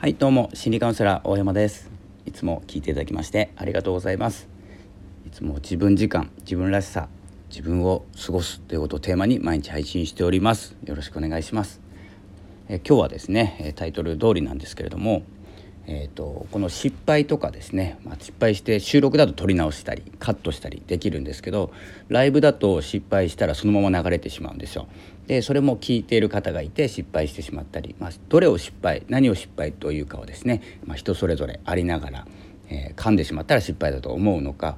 はいどうも心理カウンセラー大山です。いつも聞いていただきましてありがとうございます。いつも自分時間自分らしさ自分を過ごすということをテーマに毎日配信しております。よろしくお願いします。え今日はですねタイトル通りなんですけれどもえーと、この失敗とかですね、まあ、失敗して収録だと撮り直したりカットしたりできるんですけどライブだと失敗したらそのまま流れてしまうんですよ。でそれも聞いている方がいて失敗してしまったり、まあ、どれを失敗何を失敗というかをですね、まあ、人それぞれありながら、えー、噛んでしまったら失敗だと思うのか、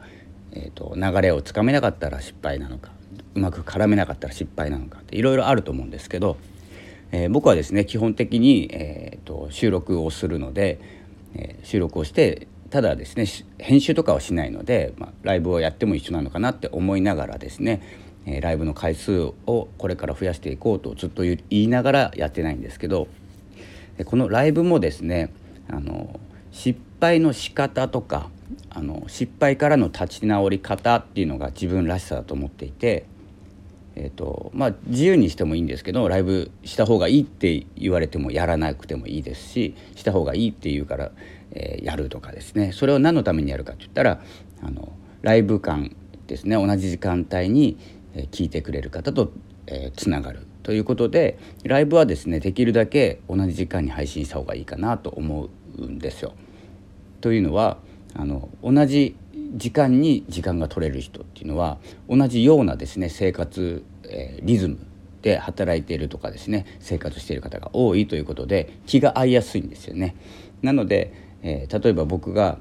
えーと、流れをつかめなかったら失敗なのかうまく絡めなかったら失敗なのかっていろいろあると思うんですけど、えー、僕はですね基本的に、えーと収録をするのでえ、収録をしてただですね編集とかはしないので、まあ、ライブをやっても一緒なのかなって思いながらですね、え、ライブの回数をこれから増やしていこうとずっと言いながらやってないんですけどこのライブもですねあの失敗の仕方とかあの失敗からの立ち直り方っていうのが自分らしさだと思っていてえーとまあ、自由にしてもいいんですけどライブした方がいいって言われてもやらなくてもいいですしした方がいいって言うから、えー、やるとかですねそれを何のためにやるかって言ったらあのライブ感ですね同じ時間帯に聞いてくれる方と、えー、つながるということでライブはですねできるだけ同じ時間に配信した方がいいかなと思うんですよ。というのはあの同じ時間に時間が取れる人っていうのは同じようなですね生活、え、リズムで働いているとかですね生活している方が多いということで気が合いやすいんですよね。なので、えー、例えば僕が、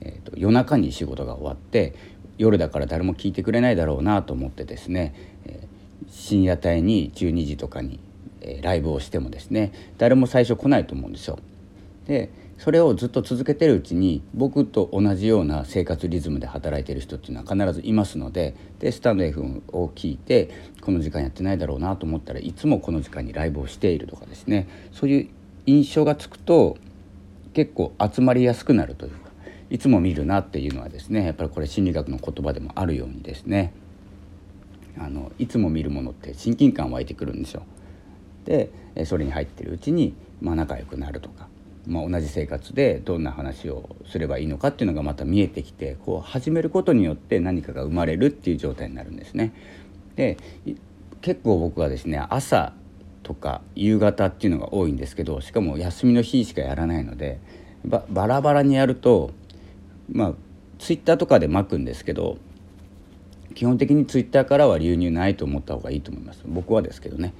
えーと、夜中に仕事が終わって夜だから誰も聞いてくれないだろうなと思ってですね、えー、深夜帯に12時とかに、えー、ライブをしてもですね誰も最初来ないと思うんですよ。でそれをずっと続けてるうちに僕と同じような生活リズムで働いてる人っていうのは必ずいますのででスタンド F を聞いてこの時間やってないだろうなと思ったらいつもこの時間にライブをしているとかですねそういう印象がつくと結構集まりやすくなるというかいつも見るなっていうのはですねやっぱりこれ心理学の言葉でもあるようにですねあのいつも見るものって親近感湧いてくるんですよ。でそれに入ってるうちに、まあ、仲良くなるとかまあ、同じ生活でどんな話をすればいいのかっていうのがまた見えてきてこう始めることによって何かが生まれるっていう状態になるんですね。で結構僕はですね朝とか夕方っていうのが多いんですけどしかも休みの日しかやらないのでバラバラにやるとまあツイッターとかで巻くんですけど基本的にツイッターからは流入ないと思った方がいいと思います僕はですけどね。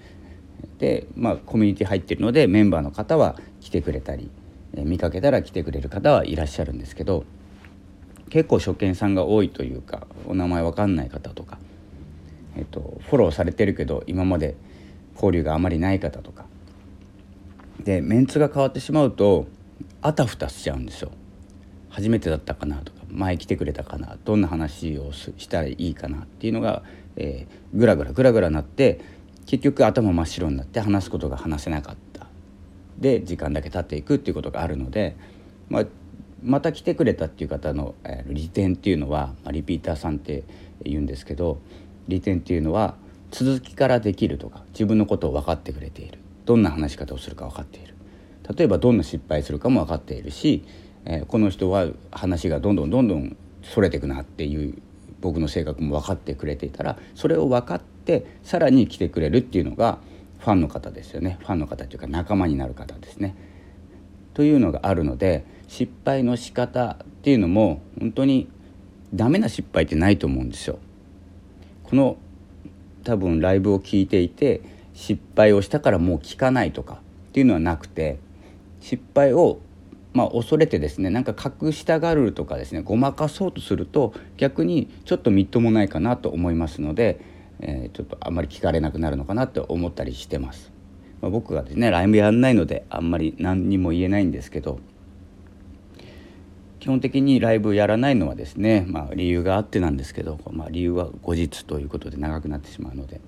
でまあコミュニティ入ってるのでメンバーの方は来てくれたりえ見かけたら来てくれる方はいらっしゃるんですけど結構初見さんが多いというかお名前わかんない方とか、えっと、フォローされてるけど今まで交流があまりない方とかでメンツが変わってしまうとあたふたしちゃうんですよ。初めてだったかなとか前来てくれたかなどんな話をしたらいいかなっていうのが、えー、ぐらぐらぐらぐらなって結局頭真っ白になって話すことが話せなかった。で時間だけ経っていくっていうことがあるので、まあ、また来てくれたっていう方の、えー、利点っていうのは、まあ、リピーターさんって言うんですけど利点っていうのは続きからできるとか自分のことを分かってくれている。どんな話し方をするか分かっている。例えばどんな失敗するかも分かっているし、えー、この人は話がどんどんどんどんそれていくなっていう僕の性格も分かってくれていたらそれを分かってさらに来てくれるっていうのがファンの方ですよねファンの方というか仲間になる方ですね。というのがあるので失敗の仕方っていうのも本当にダメな失敗ってないと思うんですよ。この多分ライブを聞いていて失敗をしたからもう聞かないとかっていうのはなくて失敗をまあ、恐れてですねなんか隠したがるとかですねごまかそうとすると逆にちょっとみっともないかなと思いますのでえー、ちょっとあんまり聞かれなくなるのかなって思ったりしてます。まあ、僕がですねライブやんないのであんまり何にも言えないんですけど基本的にライブやらないのはですね、まあ、理由があってなんですけど、まあ、理由は後日ということで長くなってしまうので、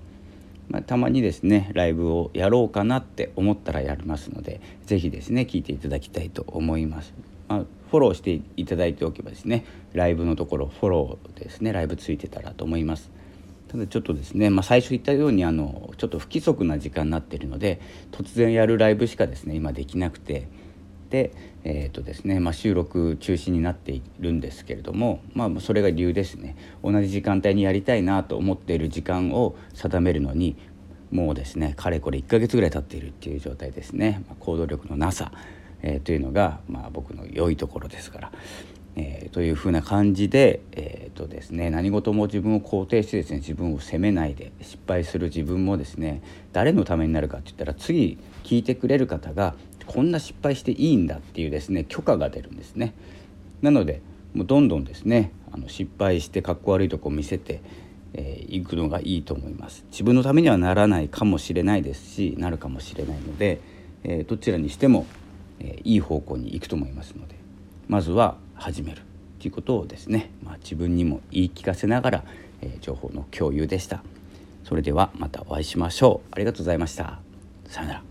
まあ、たまにですねライブをやろうかなって思ったらやりますので是非ですね聞いていただきたいと思います。まあ、フォローしていただいておけばですねライブのところフォローですねライブついてたらと思います。ただちょっとですね、まあ、最初言ったようにあのちょっと不規則な時間になっているので突然やるライブしかですね今できなくてでえーとですねまあ、収録中止になっているんですけれども、まあ、それが理由ですね同じ時間帯にやりたいなと思っている時間を定めるのにもうですねかれこれ1ヶ月ぐらい経っているっていう状態ですね、まあ、行動力のなさ、えー、というのが、まあ、僕の良いところですから。えー、というふうな感じで,、えーとですね、何事も自分を肯定してですね自分を責めないで失敗する自分もですね誰のためになるかって言ったら次聞いてくれる方がこんな失敗していいんだっていうですね許可が出るんですね。なのでもうどんどんですねあの失敗してかっこ悪いとこ見せてい、えー、くのがいいと思います。自分のためにはならないかもしれないですしなるかもしれないので、えー、どちらにしても、えー、いい方向に行くと思いますのでまずは始めるということをですね、まあ、自分にも言い聞かせながら、え情報の共有でした。それではまたお会いしましょう。ありがとうございました。さよなら。